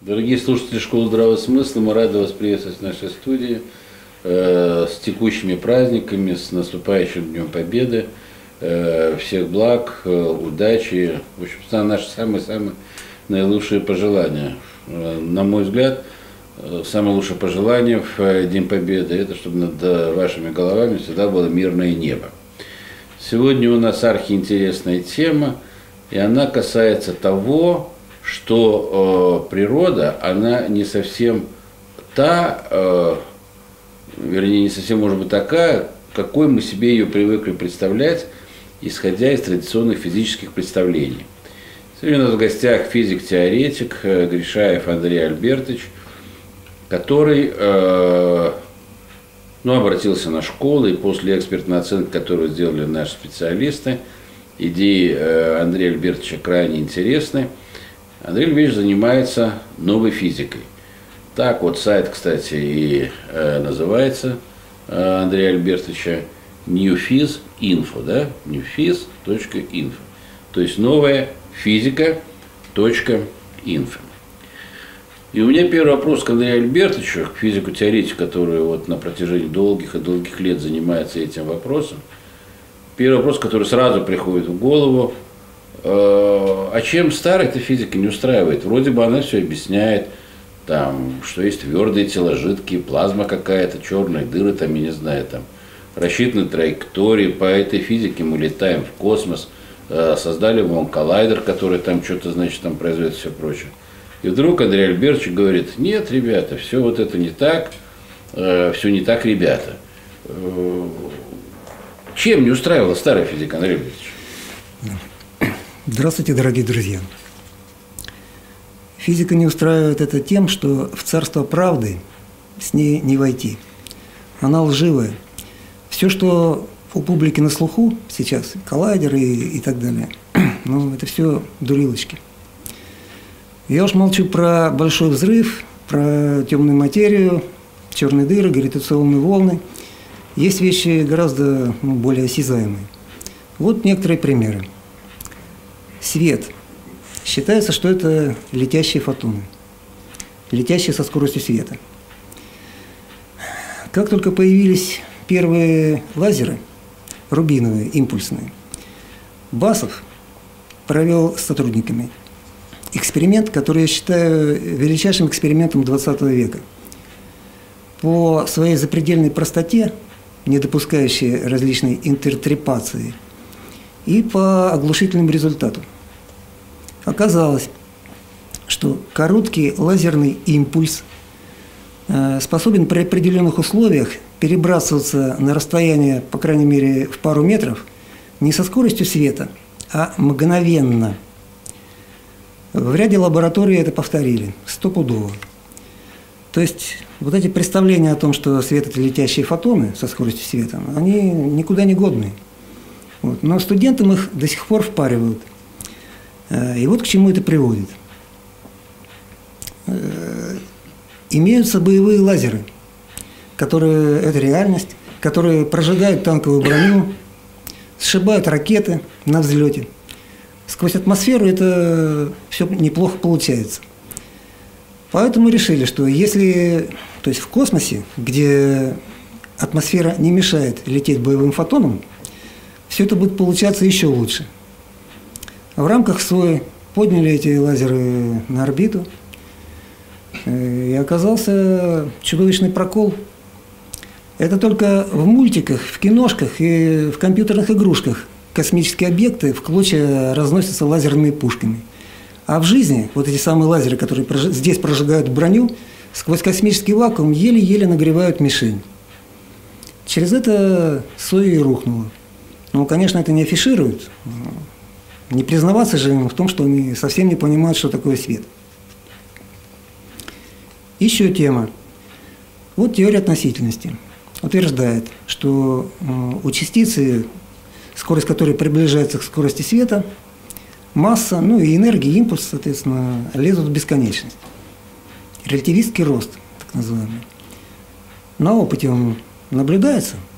Дорогие слушатели Школы Здравого Смысла, мы рады вас приветствовать в нашей студии э, с текущими праздниками, с наступающим Днем Победы. Э, всех благ, э, удачи, в общем, наши самые-самые наилучшие пожелания. Э, на мой взгляд, э, самое лучшее пожелание в э, День Победы – это чтобы над вашими головами всегда было мирное небо. Сегодня у нас архиинтересная тема, и она касается того, что э, природа, она не совсем та, э, вернее, не совсем может быть такая, какой мы себе ее привыкли представлять, исходя из традиционных физических представлений. Сегодня у нас в гостях физик-теоретик э, Гришаев Андрей Альбертович, который э, ну, обратился на школы, и после экспертной оценки, которую сделали наши специалисты, идеи э, Андрея Альбертовича крайне интересны – Андрей Львович занимается новой физикой. Так вот сайт, кстати, и э, называется э, Андрея Альбертовича newphys.info, да? newphys.info. То есть новая физика.info. И у меня первый вопрос к Андрею Альбертовичу, к физику-теоретику, который вот на протяжении долгих и долгих лет занимается этим вопросом. Первый вопрос, который сразу приходит в голову – а чем старая эта физика не устраивает? Вроде бы она все объясняет, там, что есть твердые тела, жидкие, плазма какая-то, черные дыры, там, я не знаю, там, рассчитаны траектории, по этой физике мы летаем в космос, э, создали вон коллайдер, который там что-то, значит, там производит все прочее. И вдруг Андрей Альбертович говорит, нет, ребята, все вот это не так, э, все не так, ребята. Чем не устраивала старая физика, Андрей Альбертович? Здравствуйте, дорогие друзья. Физика не устраивает это тем, что в царство правды с ней не войти. Она лживая. Все, что у публики на слуху сейчас, коллайдеры и, и так далее, ну, это все дурилочки. Я уж молчу про большой взрыв, про темную материю, черные дыры, гравитационные волны. Есть вещи гораздо ну, более осязаемые. Вот некоторые примеры свет. Считается, что это летящие фотоны, летящие со скоростью света. Как только появились первые лазеры, рубиновые, импульсные, Басов провел с сотрудниками эксперимент, который я считаю величайшим экспериментом 20 века. По своей запредельной простоте, не допускающей различной интертрепации – и по оглушительному результату. Оказалось, что короткий лазерный импульс э, способен при определенных условиях перебрасываться на расстояние, по крайней мере, в пару метров, не со скоростью света, а мгновенно. В ряде лабораторий это повторили, стопудово. То есть вот эти представления о том, что свет – это летящие фотоны со скоростью света, они никуда не годные. Вот. Но студентам их до сих пор впаривают. Э, и вот к чему это приводит. Э, имеются боевые лазеры, которые, это реальность, которые прожигают танковую броню, сшибают ракеты на взлете. Сквозь атмосферу это все неплохо получается. Поэтому решили, что если, то есть в космосе, где атмосфера не мешает лететь боевым фотонам, все это будет получаться еще лучше. В рамках СОИ подняли эти лазеры на орбиту, э, и оказался чудовищный прокол. Это только в мультиках, в киношках и в компьютерных игрушках космические объекты в клочья разносятся лазерными пушками. А в жизни вот эти самые лазеры, которые здесь прожигают броню, сквозь космический вакуум еле-еле нагревают мишень. Через это Соя и рухнула. Ну, конечно, это не афишируют. Не признаваться же им в том, что они совсем не понимают, что такое свет. Еще тема. Вот теория относительности утверждает, что у частицы, скорость которой приближается к скорости света, масса, ну и энергия, импульс, соответственно, лезут в бесконечность. Релятивистский рост, так называемый. На опыте он наблюдается –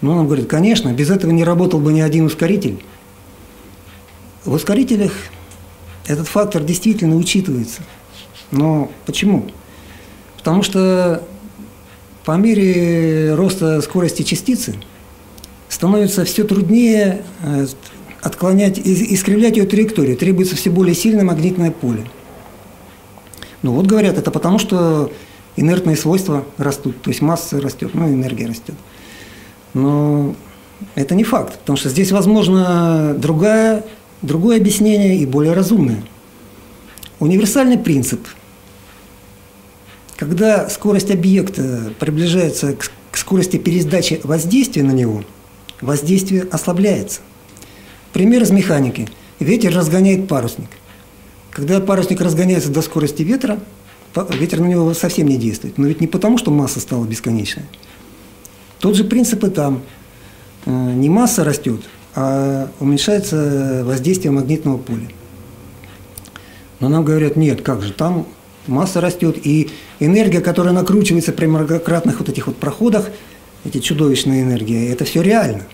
но он говорит, конечно, без этого не работал бы ни один ускоритель. В ускорителях этот фактор действительно учитывается. Но почему? Потому что по мере роста скорости частицы становится все труднее э, отклонять, искривлять ее траекторию. Требуется все более сильное магнитное поле. Ну вот говорят, это потому, что инертные свойства растут, то есть масса растет, ну энергия растет. Но это не факт, потому что здесь возможно другая, другое объяснение и более разумное. Универсальный принцип. Когда скорость объекта приближается к скорости передачи воздействия на него, воздействие ослабляется. Пример из механики. Ветер разгоняет парусник. Когда парусник разгоняется до скорости ветра, ветер на него совсем не действует. Но ведь не потому, что масса стала бесконечной. Тот же принцип и там. Э, не масса растет, а уменьшается воздействие магнитного поля. Но нам говорят, нет, как же, там масса растет, и энергия, которая накручивается при многократных вот этих вот проходах, эти чудовищные энергии, это все реально.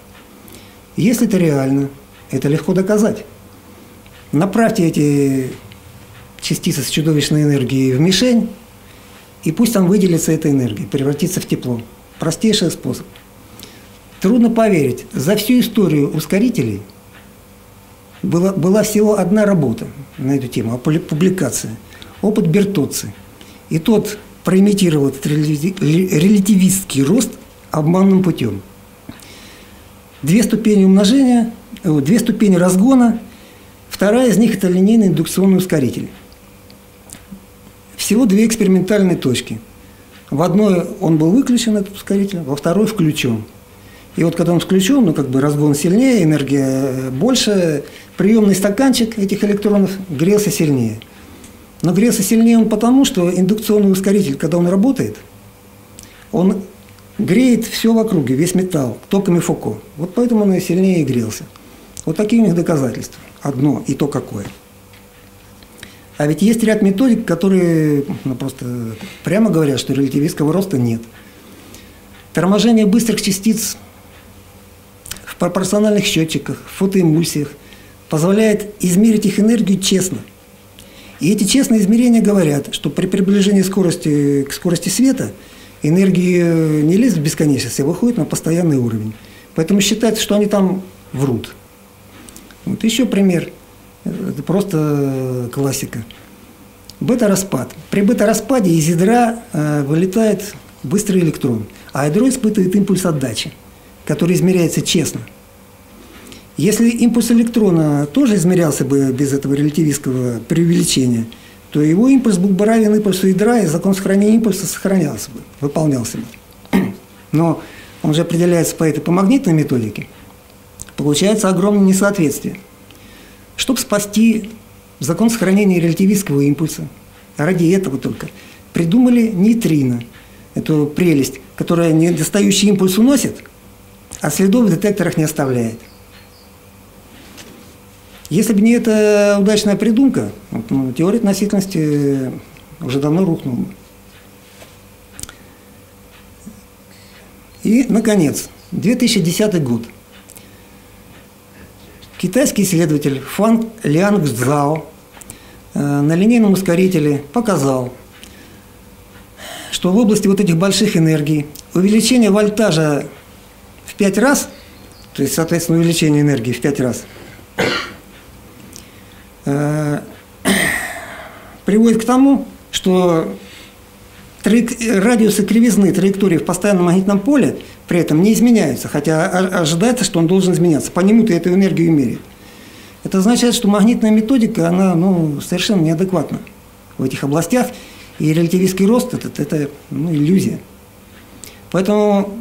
Если это реально, это легко доказать. Направьте эти частицы с чудовищной энергией в мишень, и пусть там выделится эта энергия, превратится в тепло. Простейший способ. Трудно поверить, за всю историю ускорителей была, была всего одна работа на эту тему, публикация. Опыт Бертоци. И тот проимитировал этот релятивистский рост обманным путем. Две ступени умножения, две ступени разгона, вторая из них – это линейный индукционный ускоритель. Всего две экспериментальные точки. В одной он был выключен, этот ускоритель, во второй включен. И вот когда он включен, ну как бы разгон сильнее, энергия больше, приемный стаканчик этих электронов грелся сильнее. Но грелся сильнее он потому, что индукционный ускоритель, когда он работает, он греет все в округе, весь металл, токами Фуко. Вот поэтому он и сильнее и грелся. Вот такие у них доказательства. Одно, и то какое – а ведь есть ряд методик, которые ну, просто прямо говорят, что релятивистского роста нет. Торможение быстрых частиц в пропорциональных счетчиках, в фотоэмульсиях позволяет измерить их энергию честно. И эти честные измерения говорят, что при приближении скорости к скорости света энергии не лезет в бесконечность, а выходит на постоянный уровень. Поэтому считается, что они там врут. Вот еще пример – это просто классика. Бета-распад. При бета-распаде из ядра э, вылетает быстрый электрон, а ядро испытывает импульс отдачи, который измеряется честно. Если импульс электрона тоже измерялся бы без этого релятивистского преувеличения, то его импульс был бы равен импульсу ядра, и закон сохранения импульса сохранялся бы, выполнялся бы. Но он же определяется по этой по магнитной методике. Получается огромное несоответствие – чтобы спасти закон сохранения релятивистского импульса, ради этого только, придумали нейтрино, эту прелесть, которая недостающий импульс уносит, а следов в детекторах не оставляет. Если бы не эта удачная придумка, вот, ну, теория относительности уже давно рухнула. И, наконец, 2010 год – Китайский исследователь Фан Лянг Цзао э, на линейном ускорителе показал, что в области вот этих больших энергий увеличение вольтажа в 5 раз, то есть, соответственно, увеличение энергии в 5 раз, э, приводит к тому, что радиусы кривизны траектории в постоянном магнитном поле при этом не изменяются, хотя ожидается, что он должен изменяться. По нему ты эту энергию меряет. Это означает, что магнитная методика, она ну, совершенно неадекватна в этих областях, и релятивистский рост это, это ну, иллюзия. Поэтому,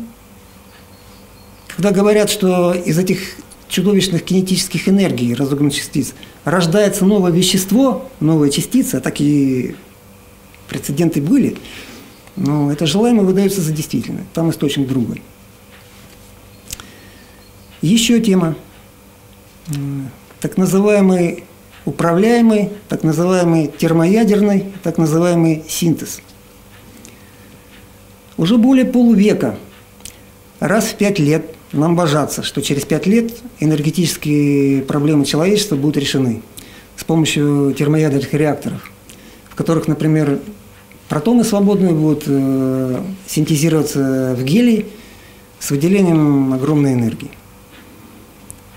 когда говорят, что из этих чудовищных кинетических энергий разогнанных частиц рождается новое вещество, новая частица, такие прецеденты были, но это желаемое выдается за действительное. Там источник другой. Еще тема. Так называемый управляемый, так называемый термоядерный, так называемый синтез. Уже более полувека, раз в пять лет нам божаться, что через пять лет энергетические проблемы человечества будут решены с помощью термоядерных реакторов. в которых, например, протоны свободные будут э, синтезироваться в гелий с выделением огромной энергии.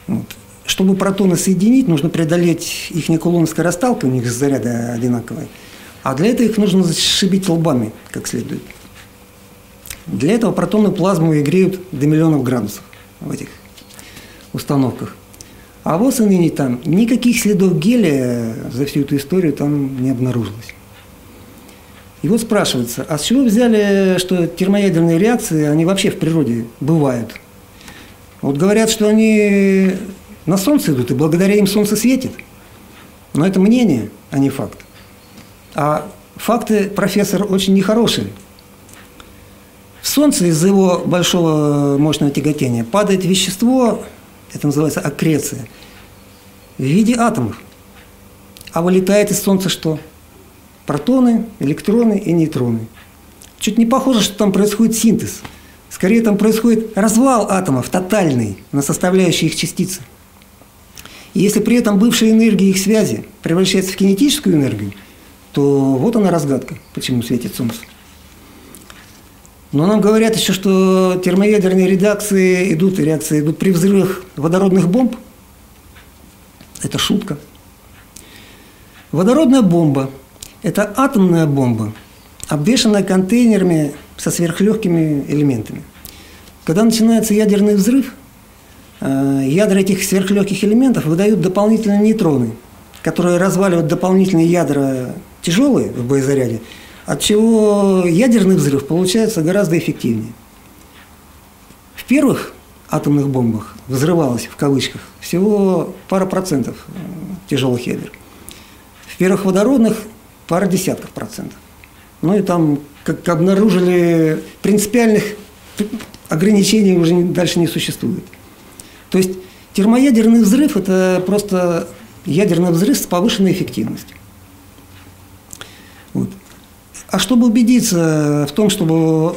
Вот. Чтобы протоны соединить, нужно преодолеть их кулоновская расталка, у них заряды одинаковые. А для этого их нужно зашибить лбами как следует. Для этого протонную плазму и греют до миллионов градусов в этих установках. А вот и ныне там никаких следов гелия за всю эту историю там не обнаружилось. И вот спрашивается, а с чего взяли, что термоядерные реакции, они вообще в природе бывают? Вот говорят, что они на Солнце идут, и благодаря им Солнце светит. Но это мнение, а не факт. А факты, профессор, очень нехорошие. В Солнце из-за его большого мощного тяготения падает вещество, это называется аккреция, в виде атомов. А вылетает из Солнца что? Протоны, электроны и нейтроны. Чуть не похоже, что там происходит синтез. Скорее там происходит развал атомов, тотальный, на составляющие их частицы. И если при этом бывшая энергия их связи превращается в кинетическую энергию, то вот она разгадка, почему светит Солнце. Но нам говорят еще, что термоядерные реакции идут, реакции идут при взрывах водородных бомб. Это шутка. Водородная бомба – это атомная бомба, обвешанная контейнерами со сверхлегкими элементами. Когда начинается ядерный взрыв, э, ядра этих сверхлегких элементов выдают дополнительные нейтроны, которые разваливают дополнительные ядра тяжелые в боезаряде, от чего ядерный взрыв получается гораздо эффективнее. В первых атомных бомбах взрывалось, в кавычках, всего пара процентов э, тяжелых ядер. В первых водородных пара десятков процентов. Ну и там, как обнаружили, принципиальных ограничений уже дальше не существует. То есть термоядерный взрыв – это просто ядерный взрыв с повышенной эффективностью. Вот. А чтобы убедиться в том, чтобы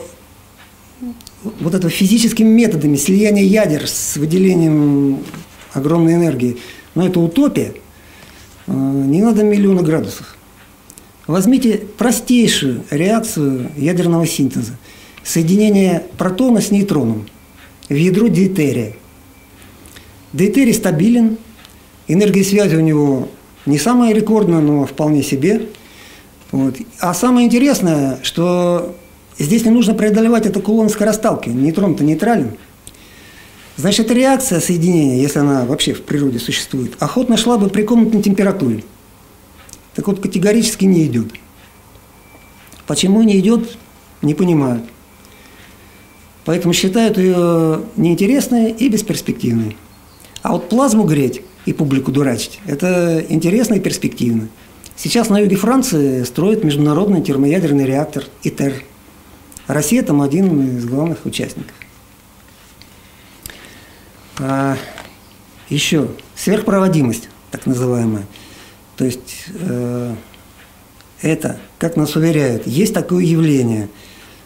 вот это физическими методами слияния ядер с выделением огромной энергии, ну это утопия, э, не надо миллиона градусов. Возьмите простейшую реакцию ядерного синтеза. Соединение протона с нейтроном в ядро дейтерия. Дейтерий стабилен, энергия связи у него не самая рекордная, но вполне себе. Вот. А самое интересное, что здесь не нужно преодолевать эту кулон скоросталки. Нейтрон-то нейтрален. Значит, реакция соединения, если она вообще в природе существует, охотно шла бы при комнатной температуре так вот категорически не идет. Почему не идет, не понимают. Поэтому считают ее неинтересной и бесперспективной. А вот плазму греть и публику дурачить – это интересно и перспективно. Сейчас на юге Франции строят международный термоядерный реактор ИТЕР. Россия там один из главных участников. А, еще сверхпроводимость, так называемая – то есть э, это, как нас уверяют, есть такое явление,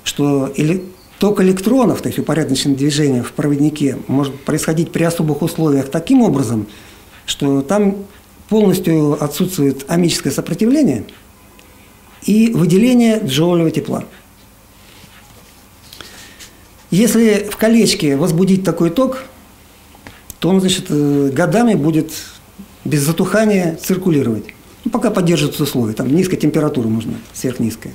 что или, ток электронов, то есть упорядоченное движение в проводнике, может происходить при особых условиях таким образом, что там полностью отсутствует амическое сопротивление и выделение джоулевого тепла. Если в колечке возбудить такой ток, то он, значит, э, годами будет без затухания циркулировать. Ну, пока поддерживаются условия, там низкая температура нужна, сверхнизкая.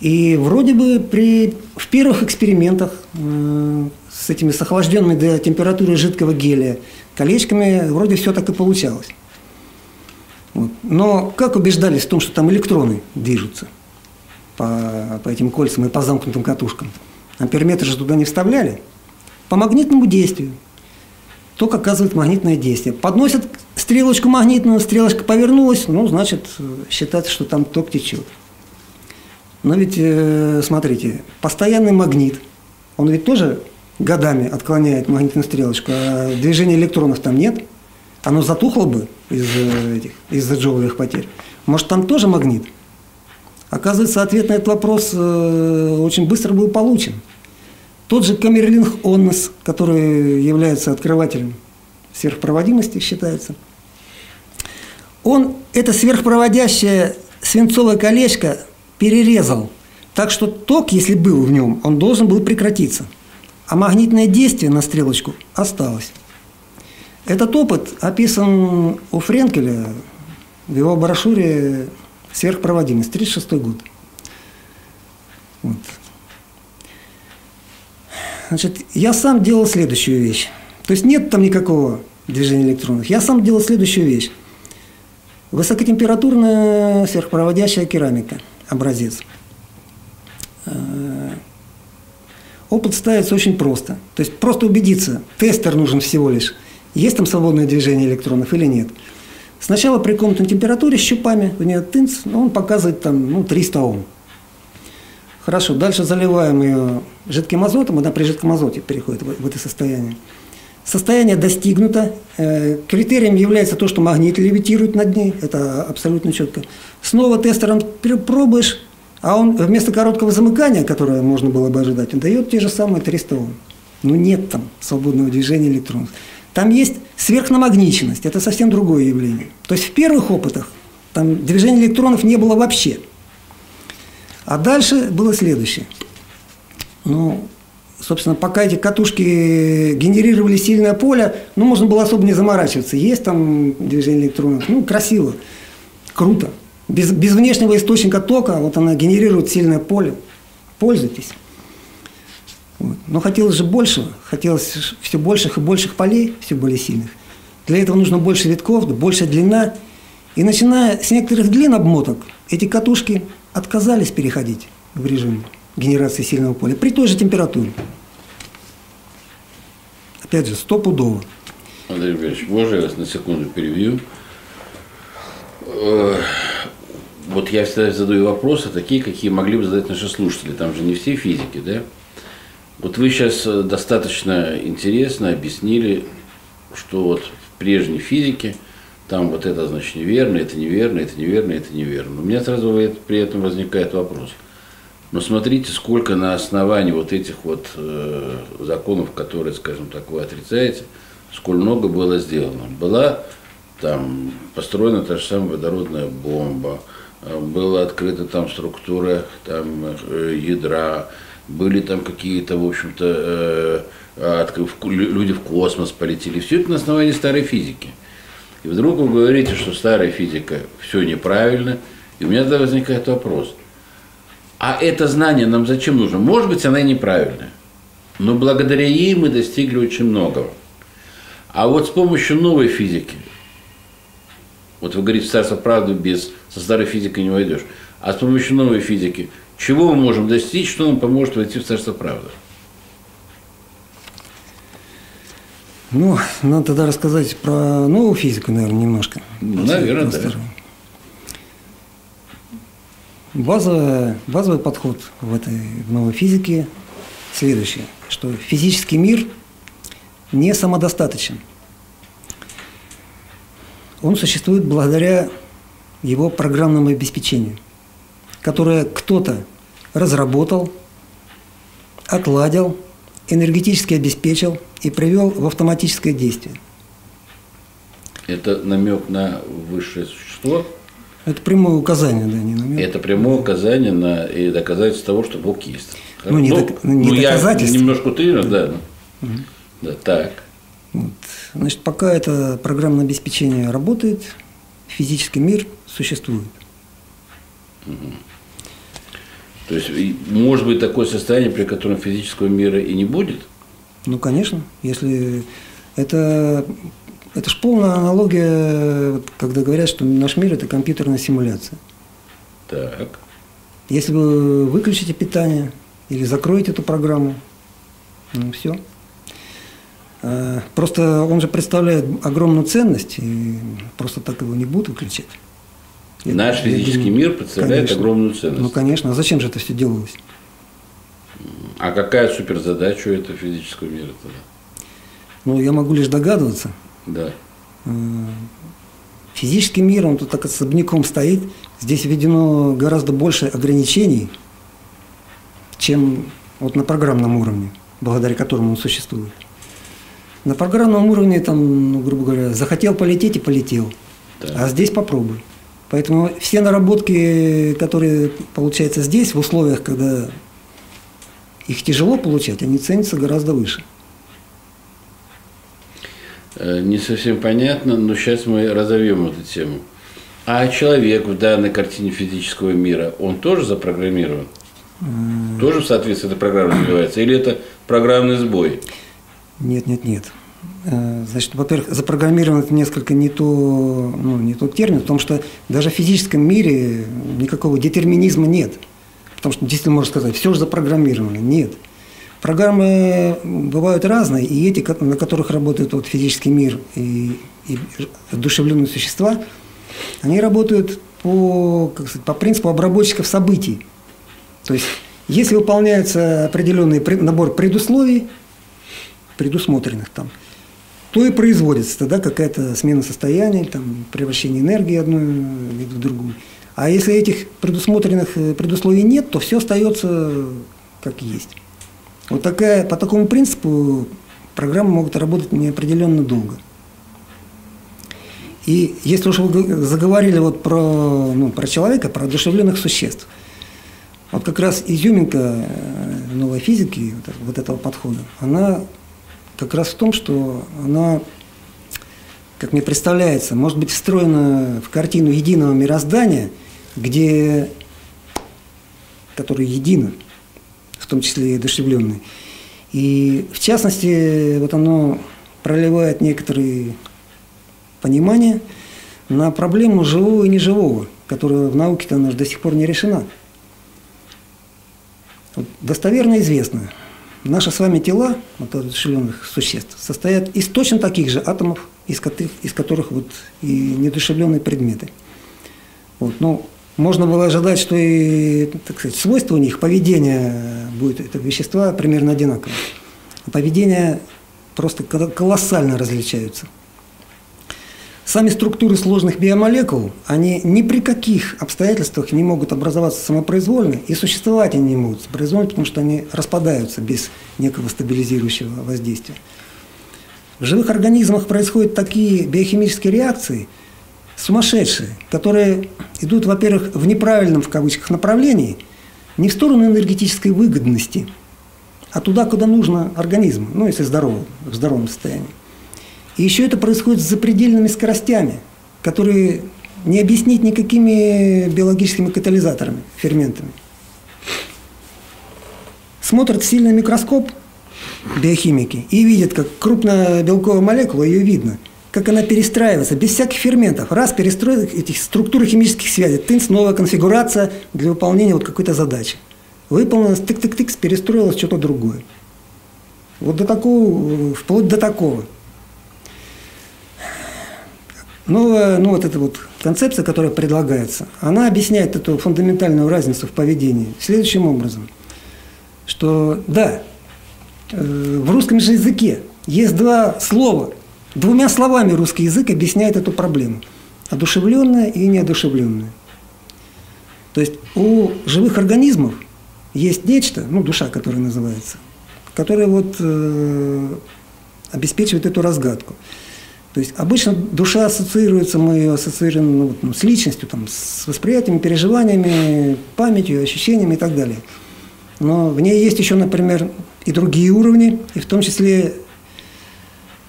И вроде бы при, в первых экспериментах э, с этими с до температуры жидкого гелия колечками вроде все так и получалось. Вот. Но как убеждались в том, что там электроны движутся по, по этим кольцам и по замкнутым катушкам? Амперметр же туда не вставляли. По магнитному действию ток оказывает магнитное действие. Подносят стрелочку магнитную, стрелочка повернулась, ну, значит, считается, что там ток течет. Но ведь, э, смотрите, постоянный магнит, он ведь тоже годами отклоняет магнитную стрелочку, а движения электронов там нет, оно затухло бы из-за этих, из-за джоулевых потерь. Может, там тоже магнит? Оказывается, ответ на этот вопрос э, очень быстро был получен. Тот же Камерлинг Оннес, который является открывателем сверхпроводимости, считается, он, это сверхпроводящая свинцовое колечко перерезал. Так что ток, если был в нем, он должен был прекратиться. А магнитное действие на стрелочку осталось. Этот опыт описан у Френкеля в его брошюре «Сверхпроводимость», 1936 год. Вот. Значит, я сам делал следующую вещь. То есть нет там никакого движения электронов. Я сам делал следующую вещь. Высокотемпературная сверхпроводящая керамика, образец. Э, опыт ставится очень просто. То есть просто убедиться, тестер нужен всего лишь, есть там свободное движение электронов или нет. Сначала при комнатной температуре щупами, у нее тынц, он показывает там ну, 300 Ом. Хорошо, дальше заливаем ее жидким азотом, она при жидком азоте переходит в, в это состояние. Состояние достигнуто. Э, критерием является то, что магнит левитирует над ней. Это абсолютно четко. Снова тестером пробуешь, а он вместо короткого замыкания, которое можно было бы ожидать, он дает те же самые 300 Ом. Но нет там свободного движения электронов. Там есть сверхнамагниченность. Это совсем другое явление. То есть в первых опытах там движения электронов не было вообще. А дальше было следующее. Ну, собственно, пока эти катушки генерировали сильное поле, ну, можно было особо не заморачиваться. Есть там движение электронов, ну, красиво, круто. Без, без внешнего источника тока, вот она генерирует сильное поле. Пользуйтесь. Вот. Но хотелось же большего, хотелось все больших и больших полей, все более сильных. Для этого нужно больше витков, большая длина. И начиная с некоторых длин обмоток, эти катушки отказались переходить в режим генерации сильного поля при той же температуре. Опять же, стопудово. Андрей Ильич, можно я вас на секунду перебью? Э, вот я всегда задаю вопросы, такие, какие могли бы задать наши слушатели. Там же не все физики, да? Вот вы сейчас э, достаточно интересно объяснили, что вот в прежней физике там вот это значит неверно, это неверно, это неверно, это неверно. У меня сразу при этом возникает вопрос – но смотрите, сколько на основании вот этих вот э, законов, которые, скажем так, вы отрицаете, сколь много было сделано. Была там построена та же самая водородная бомба, э, была открыта там структура там, э, ядра, были там какие-то, в общем-то, э, люди в космос полетели. Все это на основании старой физики. И вдруг вы говорите, что старая физика все неправильно, и у меня тогда возникает вопрос – а это знание нам зачем нужно? Может быть, она и неправильная. Но благодаря ей мы достигли очень многого. А вот с помощью новой физики, вот вы говорите, царство правды без, со старой физикой не войдешь, а с помощью новой физики, чего мы можем достичь, что нам поможет войти в царство правды? Ну, надо тогда рассказать про новую физику, наверное, немножко. Наверное, да. Базовый, базовый подход в этой в новой физике следующий, что физический мир не самодостаточен. Он существует благодаря его программному обеспечению, которое кто-то разработал, отладил, энергетически обеспечил и привел в автоматическое действие. Это намек на высшее существо? Это прямое указание, да, не намек. Это прямое указание на и доказательство того, что Бог есть. Ну, не, ну, док, не ну, доказательство. Я немножко утрирую, да. Угу. Да, так. Вот. Значит, пока это программное обеспечение работает, физический мир существует. Угу. То есть, может быть такое состояние, при котором физического мира и не будет? Ну, конечно. Если это это же полная аналогия, когда говорят, что наш мир – это компьютерная симуляция. Так. Если вы выключите питание или закроете эту программу, ну все. А, просто он же представляет огромную ценность, и просто так его не будут выключать. Наш я, физический я думаю, мир представляет конечно. огромную ценность. Ну, конечно. А зачем же это все делалось? А какая суперзадача у этого физического мира тогда? Ну, я могу лишь догадываться. Да. Физический мир, он тут так особняком стоит. Здесь введено гораздо больше ограничений, чем вот на программном уровне, благодаря которому он существует. На программном уровне, там, ну, грубо говоря, захотел полететь и полетел. Да. А здесь попробуй. Поэтому все наработки, которые получаются здесь, в условиях, когда их тяжело получать, они ценятся гораздо выше. Э, не совсем понятно, но сейчас мы разовьем эту тему. А человек в данной картине физического мира, он тоже запрограммирован? Тоже в соответствии с этой программой развивается? Или это программный сбой? Нет, нет, нет. Э, значит, во-первых, запрограммирован это несколько не, то, ну, не тот термин, потому что даже в физическом мире никакого детерминизма нет. Потому что действительно можно сказать, все же запрограммировано. Нет. Программы бывают разные, и эти, на которых работает вот физический мир и, и одушевленные существа, они работают по, как сказать, по принципу обработчиков событий. То есть, если выполняется определенный набор предусловий, предусмотренных там, то и производится тогда какая-то смена состояния, там, превращение энергии одной в другую. А если этих предусмотренных э, предусловий нет, то все остается как есть. Вот такая, по такому принципу программы могут работать неопределенно долго. И если уж вы заговорили вот про, ну, про человека, про одушевленных существ, вот как раз изюминка э, новой физики, вот, этого подхода, она как раз в том, что она, как мне представляется, может быть встроена в картину единого мироздания, где, которое едино, том числе и одушевленный. И в частности, вот оно проливает некоторые понимания на проблему живого и неживого, которая в науке-то она до сих пор не решена. Вот достоверно известно, Наши с вами тела, вот одушевленных существ, состоят из точно таких же атомов, из которых, из которых вот и недушевленные предметы. Вот, ну, можно было ожидать, что и так сказать, свойства у них, поведение будет этого вещества примерно одинаково. А поведение просто колоссально различаются – Сами структуры сложных биомолекул, они ни при каких обстоятельствах не могут образоваться самопроизвольно, и существовать они не могут самопроизвольно, потому что они распадаются без некого стабилизирующего воздействия. В живых организмах происходят такие биохимические реакции, сумасшедшие, которые идут, во-первых, в неправильном, в кавычках, направлении, не в сторону энергетической выгодности, а туда, куда нужно организму, ну, если здоровым, в здоровом состоянии. И еще это происходит с запредельными скоростями, которые не объяснить никакими биологическими катализаторами, ферментами. Смотрят сильный микроскоп биохимики и видят, как крупная белковая молекула, ее видно, как она перестраивается, без всяких ферментов. Раз перестроил этих структур химических связей, тынц, новая конфигурация для выполнения вот какой-то задачи. Выполнилось, тык-тык-тык, перестроилось что-то другое. Вот до такого, вплоть до такого – Новая, ну вот эта вот концепция, которая предлагается, она объясняет эту фундаментальную разницу в поведении следующим образом, что да, э, в русском же языке есть два слова, двумя словами русский язык объясняет эту проблему, одушевленное и неодушевленное. То есть у живых организмов есть нечто, ну душа, которая называется, которая вот э, обеспечивает эту разгадку. То есть обычно душа ассоциируется, мы ее ассоциируем ну, ну, с личностью, там, с восприятиями, переживаниями, памятью, ощущениями и так далее. Но в ней есть еще, например, и другие уровни, и в том числе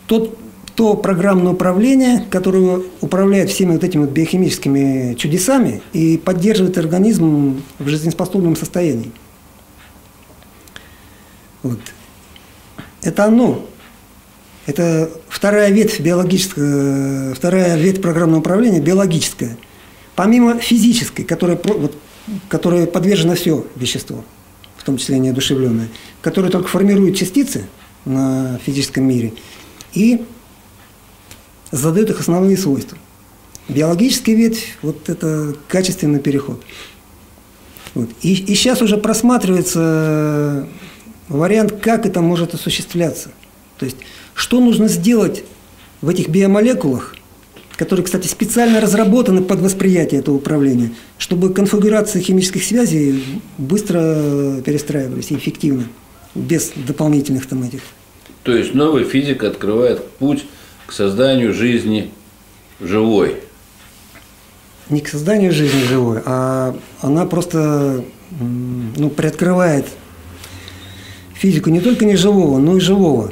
тот, то программное управление, которое управляет всеми вот этими вот биохимическими чудесами и поддерживает организм в жизнеспособном состоянии. Вот. Это оно это вторая ветвь биологическая, вторая ветвь программного управления биологическая. Помимо физической, которая, вот, которая подвержена все вещество, в том числе неодушевленное, которое только формирует частицы на физическом мире и задает их основные свойства. Биологическая ветвь – вот это качественный переход. Вот. И, и сейчас уже просматривается вариант, как это может осуществляться. То есть что нужно сделать в этих биомолекулах, которые, кстати, специально разработаны под восприятие этого управления, чтобы конфигурация химических связей быстро перестраивались эффективно, без дополнительных там этих. То есть новая физика открывает путь к созданию жизни живой. не к созданию жизни живой, а она просто ну, приоткрывает физику не только не живого, но и живого.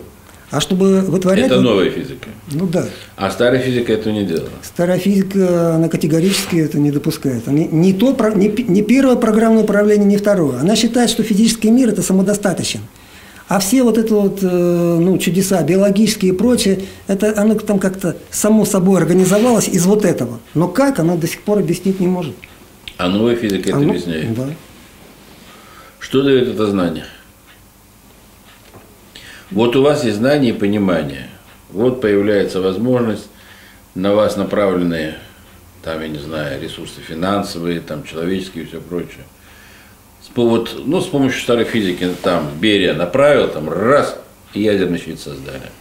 А чтобы вытворять... Это новая физика. Ну да. А старая физика этого не делала. Старая физика, она категорически это не допускает. Не, не, то, не, не первое программное управление, не второе. Она считает, что физический мир – это самодостаточен. А все вот это вот, э, ну, чудеса биологические и прочее, это оно там как-то само собой организовалось из вот этого. Но как, она до сих пор объяснить не может. А новая физика это Оно- объясняет. Да. Что дает это знание? Вот у вас есть знание и понимание. Вот появляется возможность, на вас направленные, там, я не знаю, ресурсы финансовые, там, человеческие и все прочее. Вот, ну, с помощью старой физики, там, Берия направил, там, раз, и ядерный щит создали.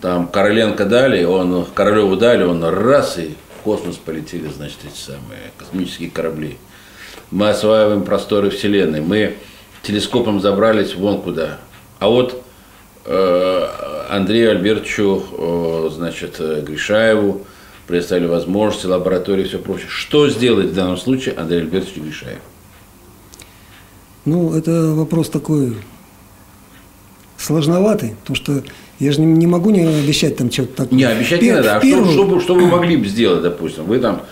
Там Короленко дали, он, Королеву дали, он раз, и в космос полетели, значит, эти самые космические корабли. Мы осваиваем просторы Вселенной, мы телескопом забрались вон куда. А вот э, Андрею Альбертовичу, э, значит, э, Гришаеву представили возможности, лаборатории и все прочее. Что сделает в данном случае Андрей Альбертович Гришаев? Ну, это вопрос такой сложноватый, потому что я же не, не могу не обещать там что-то такое. Не, обещать В не пер- надо. А что, первую- что, бы- что вы могли бы сделать, допустим? Вы там,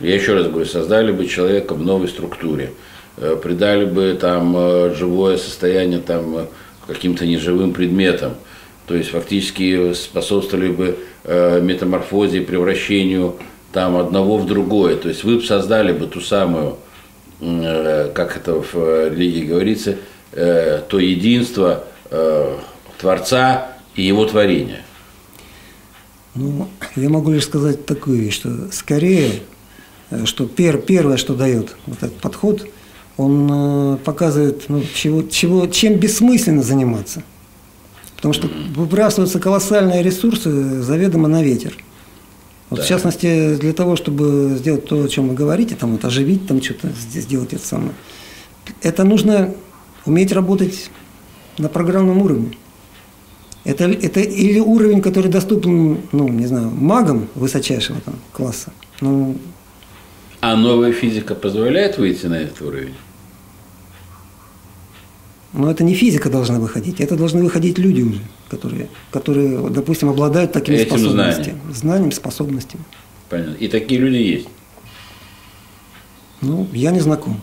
я еще раз говорю, создали бы человека в новой структуре, э, придали бы там э, живое состояние там э, каким-то неживым предметам, то есть фактически способствовали бы метаморфозе, превращению там одного в другое. То есть вы бы создали бы ту самую, как это в э, религии говорится, э, то единство э, Творца и его творения. Ну, я могу лишь сказать такую вещь, что скорее, э, что пер- первое, что дает вот этот подход, он э, показывает, ну, чего, чего, чем бессмысленно заниматься. Потому что выбрасываются колоссальные ресурсы заведомо на ветер. Вот Да. В частности, для того, чтобы сделать то, о чем вы говорите, там вот оживить, там что-то сделать это самое, это нужно уметь работать на программном уровне. Это, это или уровень, который доступен, ну, не знаю, магам высочайшего там, класса. Ну, А новая физика позволяет выйти на этот уровень? Но это не физика должна выходить, это должны выходить люди уже, которые, которые допустим, обладают такими Этим способностями. Знанием, способностями. Понятно. И такие люди есть. Ну, я не знаком.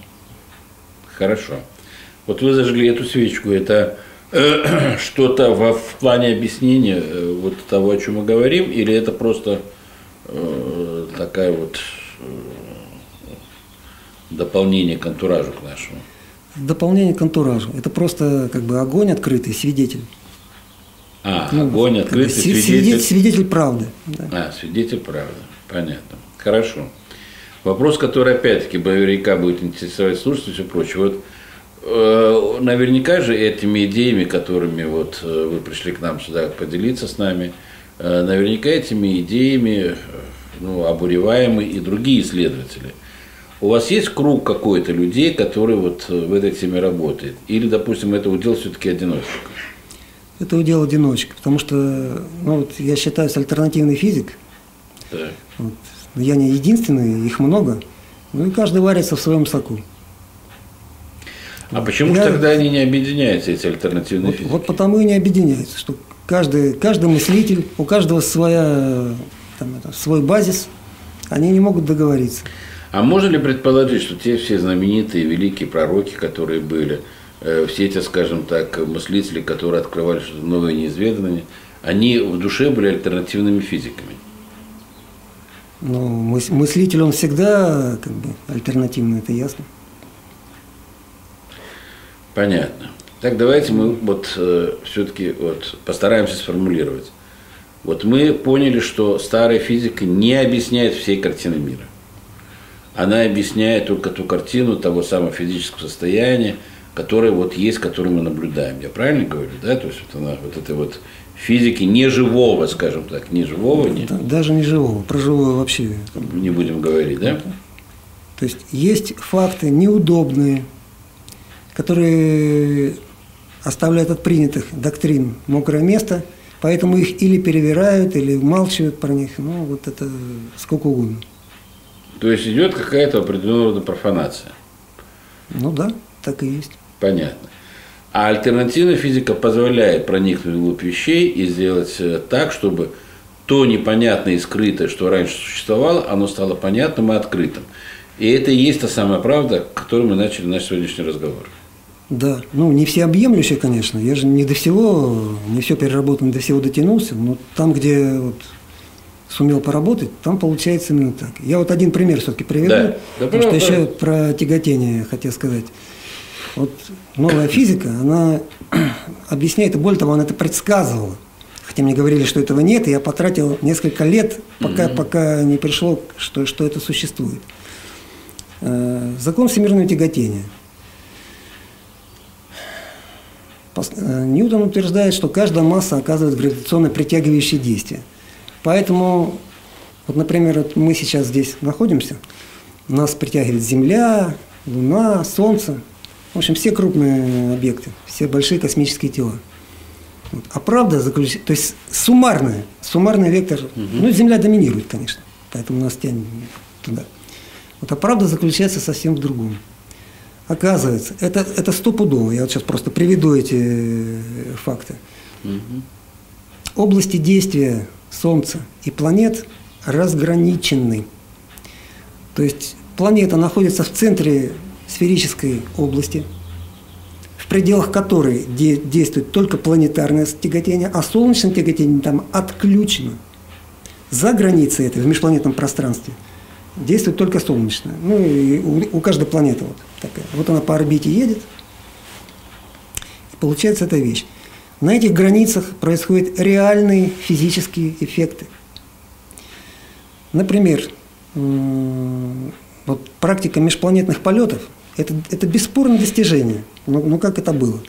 Хорошо. Вот вы зажгли эту свечку. Это э, что-то в плане объяснения э, вот того, о чем мы говорим, или это просто э, такая вот э, дополнение к антуражу к нашему? Дополнение к антуражу. Это просто как бы огонь открытый, свидетель. А, Ну, огонь как бы открытый, сви- свидетель. свидетель правды. да. А, свидетель правды. Понятно. Хорошо. Вопрос, который опять-таки наверняка будет интересовать слушателей и все прочее. Вот э, наверняка же этими идеями, которыми вот э, вы пришли к нам сюда поделиться с нами, э, наверняка этими идеями э, ну, обуреваемы и другие исследователи. У вас есть круг какой-то людей, которые вот э, в этой теме работают? Или, допустим, это удел все-таки одиночек? Это удел одиночек, потому что ну, вот я считаюсь альтернативный физик. Так. Вот. Но Я не единственный, их много. Ну и каждый варится в своем соку. А почему Я- же тогда они не объединяются, эти альтернативные Вот, физики? вот потому и не объединяются, что каждый, каждый мыслитель, у каждого своя, там, это, свой базис, они не могут договориться. А можно ли предположить, что те все знаменитые великие пророки, которые были, э, все эти, скажем так, мыслители, которые открывали что-то новое, неизведанное, они в душе были альтернативными физиками? Мыс- мыслитель, он всегда как бы альтернативный, это ясно. Понятно. Так давайте мы вот все-таки вот постараемся сформулировать. Вот мы поняли, что старая физика не объясняет всей картины мира. Она объясняет только ту картину того самого физического состояния, которое вот есть, которое мы наблюдаем. Я правильно говорю, да? То есть вот она вот этой вот физики неживого, скажем так, неживого не, Да, Даже не живого, про живое вообще. не будем говорить, да? То есть есть факты неудобные, которые оставляют от принятых доктрин мокрое место, поэтому их или перевирают, или умалчивают про них. Ну, вот это сколько угодно. То есть идет какая-то определенного рода профанация. Ну да, так и есть. Понятно. А альтернативная физика позволяет проникнуть в глубь вещей и сделать э, так, чтобы то непонятное и скрытое, что раньше существовало, оно стало понятным и открытым. И это и есть та самая правда, к которой мы начали наш сегодняшний разговор. Да, ну не всеобъемлющее, конечно. Я же не до всего, не все переработано, до всего дотянулся. Но там, где вот сумел поработать, там получается именно так. Я вот один пример все-таки приведу, Да. Да, потому что еще про тяготение хотел сказать. Вот новая физика, она объясняет, и более того, она это предсказывала. Хотя мне говорили, что этого нет, и я потратил несколько лет, пока, пока не пришло, что, что это существует. Э, Закон всемирного тяготения. Э, Ньютон утверждает, что каждая масса оказывает гравитационно притягивающее действие. Поэтому, вот, например, вот мы сейчас здесь находимся, нас притягивает Земля, Луна, Солнце, в общем, все крупные объекты, все большие космические тела. Вот. А правда заключается, то есть суммарная, суммарный вектор, ну, Земля доминирует, конечно, поэтому нас тянет туда. Вот, а правда заключается совсем в другом. Оказывается, это, это стопудово, я вот сейчас просто приведу эти э, факты. Области действия Солнца и планет разграничены. То есть планета находится в центре сферической области, в пределах которой де- действует только планетарное тяготение, а солнечное тяготение там отключено. За границей этой, в межпланетном пространстве, действует только солнечное. Ну и у, у каждой планеты вот такая. Вот она по орбите едет, и получается эта вещь. На этих границах происходят реальные физические эффекты. Например, вот практика межпланетных полетов это, это бесспорное достижение. Ну, ну как это было?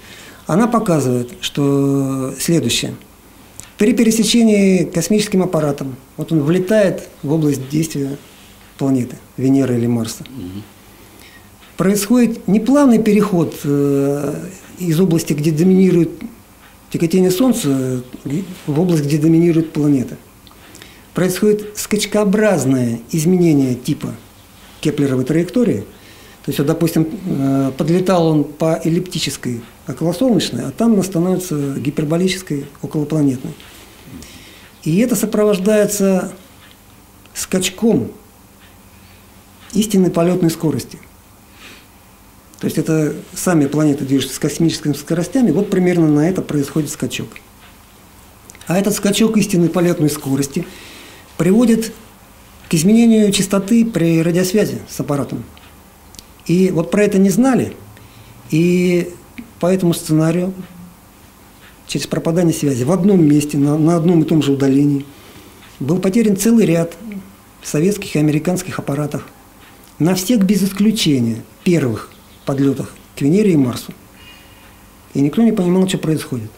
Она показывает, что следующее. При пересечении космическим аппаратом, вот он влетает в область действия планеты, Венеры или Марса. Происходит не плавный переход э, из области, где доминирует тяготение Солнца, в область, где доминирует планета. Происходит скачкообразное изменение типа Кеплеровой траектории. То есть, вот, допустим, э, подлетал он по эллиптической околосолнечной, а там она становится гиперболической околопланетной. И это сопровождается скачком истинной полетной скорости. То есть это сами планеты движутся с космическими скоростями, вот примерно на это происходит скачок. А этот скачок истинной полетной скорости приводит к изменению частоты при радиосвязи с аппаратом. И вот про это не знали, и по этому сценарию через пропадание связи в одном месте, на, на одном и том же удалении, был потерян целый ряд советских и американских аппаратов на всех без исключения первых подлетах к Венере и Марсу. И никто не понимал, что происходит.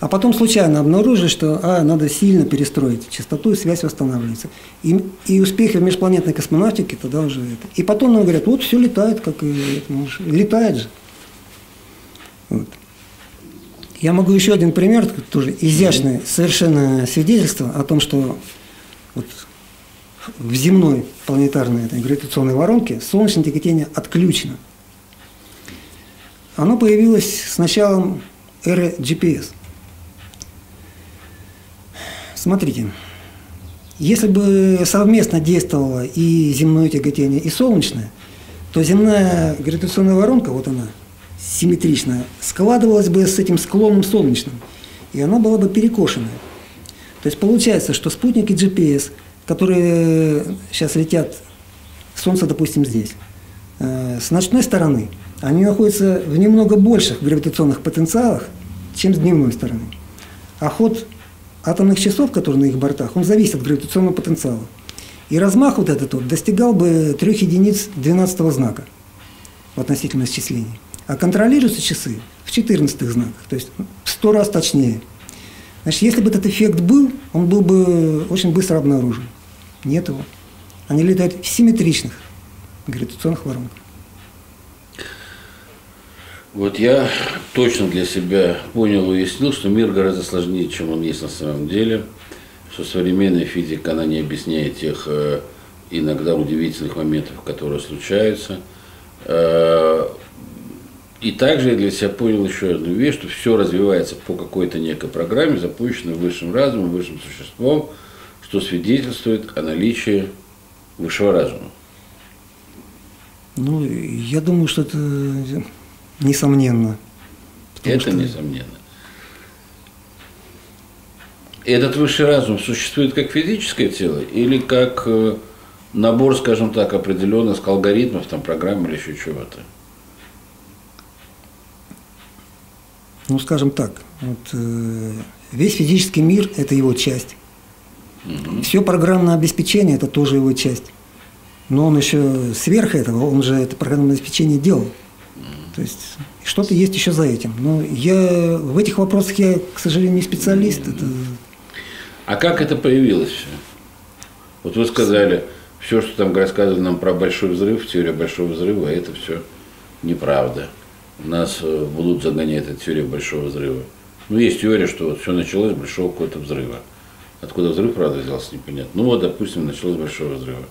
А потом случайно обнаружили, что а, надо сильно перестроить частоту, и связь восстанавливается. И, и успехи в межпланетной космонавтике тогда уже это. И потом нам говорят, вот все летает, как и ну, летает же. Вот. Я могу еще один пример, тоже изящное совершенно свидетельство о том, что вот в земной планетарной этой гравитационной воронке солнечное тяготение отключено. Оно появилось с началом эры GPS. Смотрите, если бы совместно действовало и земное тяготение, и солнечное, то земная гравитационная воронка, вот она, симметричная, складывалась бы с этим склоном солнечным, и она была бы перекошенная. То есть получается, что спутники GPS, которые сейчас летят, Солнце, допустим, здесь, э, с ночной стороны, они находятся в немного больших гравитационных потенциалах, чем с дневной стороны. А ход атомных часов, которые на их бортах, он зависит от гравитационного потенциала. И размах вот этот вот достигал бы трех единиц 12 знака в относительном исчислении. А контролируются часы в 14 знаках, то есть в 100 раз точнее. Значит, если бы этот эффект был, он был бы очень быстро обнаружен. Нет его. Они летают в симметричных гравитационных воронках. Вот я точно для себя понял, уяснил, что мир гораздо сложнее, чем он есть на самом деле, что современная физика, она не объясняет тех э, иногда удивительных моментов, которые случаются. Э, и также я для себя понял еще одну вещь, что все развивается по какой-то некой программе, запущенной высшим разумом, высшим существом, что свидетельствует о наличии высшего разума. Ну, я думаю, что это несомненно. Это что... несомненно. Этот высший разум существует как физическое тело или как э, набор, скажем так, определенных алгоритмов, там, программ или еще чего-то? Ну, скажем так, вот, э, весь физический мир – это его часть. Угу. Все программное обеспечение – это тоже его часть. Но он еще сверх этого, он же это программное обеспечение делал. То есть что-то есть еще за этим. Но я в этих вопросах я, к сожалению, не специалист. Это... А как это появилось все? Вот вы сказали, все, что там рассказывали нам про большой взрыв, теория большого взрыва, это все неправда. Нас э, будут загонять эта теория большого взрыва. Ну, есть теория, что вот все началось с большого какого-то взрыва. Откуда взрыв, правда, взялся, непонятно. Ну вот, допустим, началось с большого взрыва.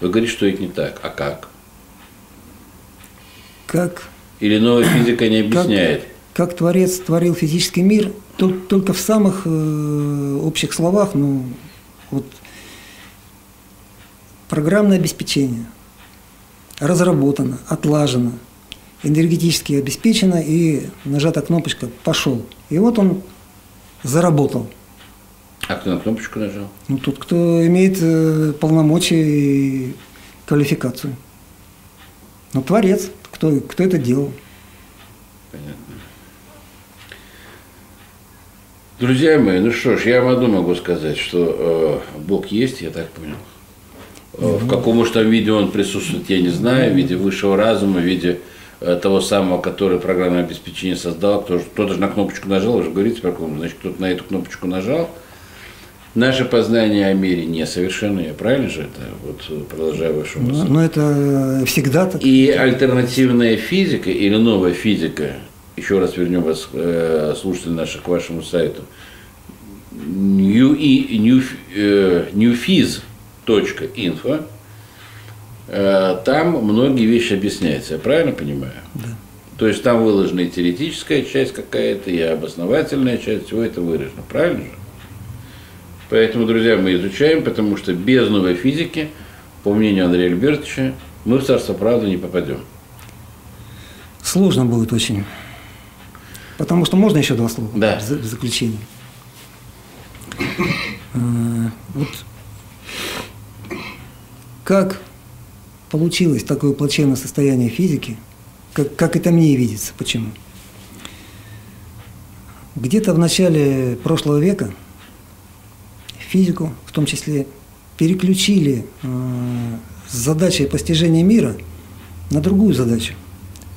Вы говорите, что это не так. А как? Как? Или новая физика не объясняет? Как, как Творец творил физический мир, только в самых э, общих словах, ну, вот, программное обеспечение разработано, отлажено, энергетически обеспечено, и нажата кнопочка «пошел». И вот он заработал – а кто на кнопочку нажал? Ну, тот, кто имеет э, полномочия и квалификацию. Ну, творец, кто, кто это делал. Понятно. Друзья мои, ну что ж, я вам одно могу сказать, что э, Бог есть, я так понял. Э, в каком уж там виде он присутствует, я не знаю, в виде высшего разума, в виде э, того самого, который программное обеспечение создал, кто, кто-то же на кнопочку нажал, вы же говорите про кнопку, значит, кто-то на эту кнопочку нажал, Наше познание о мире несовершенное, правильно же это? Вот продолжая вашу мысль. Ну, ну это всегда так. И альтернативная физика или новая физика, еще раз вернем вас, э, слушатели наши, к вашему сайту, new, new, э, newfiz.info, э, там многие вещи объясняются, я правильно понимаю? Да. То есть там выложена и теоретическая часть какая-то, и обосновательная часть, всего это выражено, правильно же? Поэтому, друзья, мы изучаем, потому что без новой физики, по мнению Андрея Альбертовича, мы в Царство Правды не попадем. Сложно будет очень. Потому что можно еще два слова да. в заключение. Э, вот как получилось такое плачевное состояние физики, как, как это мне видится, почему? Где-то в начале прошлого века – физику, в том числе, переключили э, с задачей постижения мира на другую задачу,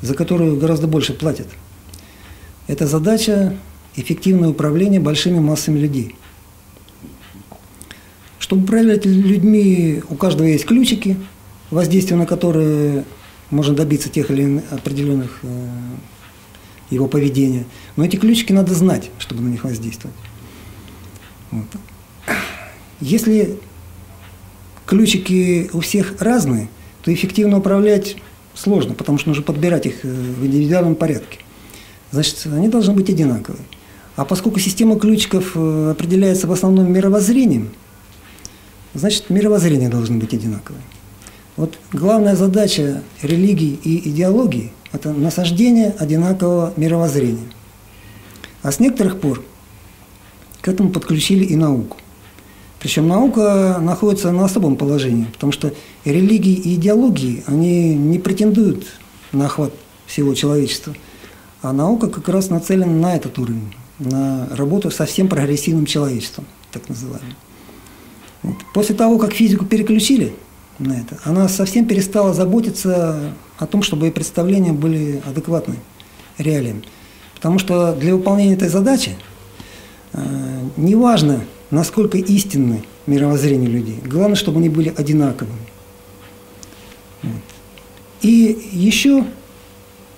за которую гораздо больше платят. Это задача эффективное управление большими массами людей. Чтобы управлять людьми, у каждого есть ключики, воздействие на которые можно добиться тех или иных определенных э, его поведения. Но эти ключики надо знать, чтобы на них воздействовать. Вот. Если ключики у всех разные, то эффективно управлять сложно, потому что нужно подбирать их э, в индивидуальном порядке. Значит, они должны быть одинаковые. А поскольку система ключиков э, определяется в основном мировоззрением, значит, мировоззрения должны быть одинаковые. Вот главная задача религии и идеологии – это насаждение одинакового мировоззрения. А с некоторых пор к этому подключили и науку. Причем наука находится на особом положении, потому что религии и идеологии, они не претендуют на охват всего человечества. А наука как раз нацелена на этот уровень, на работу со всем прогрессивным человечеством, так называемым. Вот. После того, как физику переключили на это, она совсем перестала заботиться о том, чтобы ее представления были адекватны реалиям. Потому что для выполнения этой задачи э, неважно, насколько истинны мировоззрение людей. Главное, чтобы они были одинаковыми. Вот. И еще,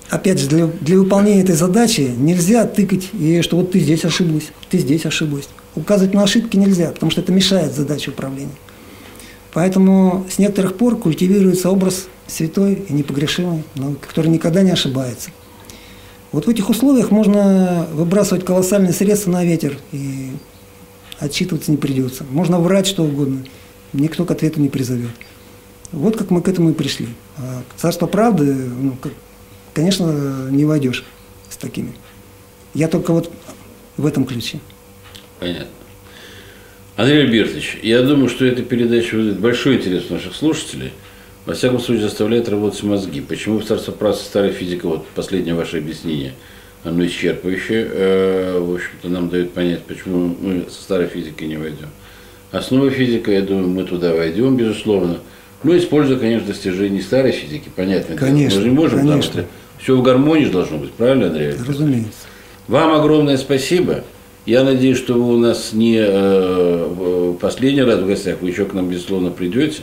опять же, для, для выполнения этой задачи нельзя тыкать, и что вот ты здесь ошиблась, ты здесь ошиблась. Указывать на ошибки нельзя, потому что это мешает задаче управления. Поэтому с некоторых пор культивируется образ святой и непогрешимой науки, который никогда не ошибается. Вот в этих условиях можно выбрасывать колоссальные средства на ветер, и отчитываться не придется. Можно врать что угодно, никто к ответу не призовет. Вот как мы к этому и пришли. А царство правды, ну, конечно, не войдешь с такими. Я только вот в этом ключе. Понятно. Андрей Альбертович, я думаю, что эта передача вызовет большой интерес у наших слушателей. Во всяком случае, заставляет работать мозги. Почему в царство прав старая физика, вот последнее ваше объяснение, оно исчерпывающее, э, в общем-то, нам дает понять, почему мы со старой физикой не войдем. Основа физика, я думаю, мы туда войдем, безусловно. Ну, используя, конечно, достижения старой физики, понятно. Конечно, Мы же не можем, конечно. потому что все в гармонии должно быть, правильно, Андрей? Разумеется. Вам огромное спасибо. Я надеюсь, что вы у нас не э, последний раз в гостях, вы еще к нам, безусловно, придете.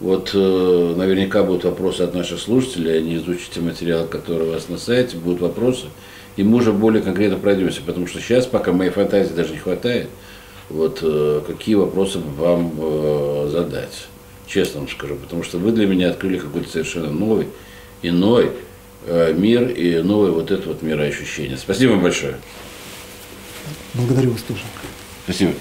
Вот э, наверняка будут вопросы от наших слушателей, они изучите материал, который у вас на сайте, будут вопросы, и мы уже более конкретно пройдемся, потому что сейчас, пока моей фантазии даже не хватает, вот э, какие вопросы вам э, задать, честно вам скажу, потому что вы для меня открыли какой-то совершенно новый, иной э, мир и новое вот это вот мироощущение. Спасибо вам большое. Благодарю вас тоже. Спасибо.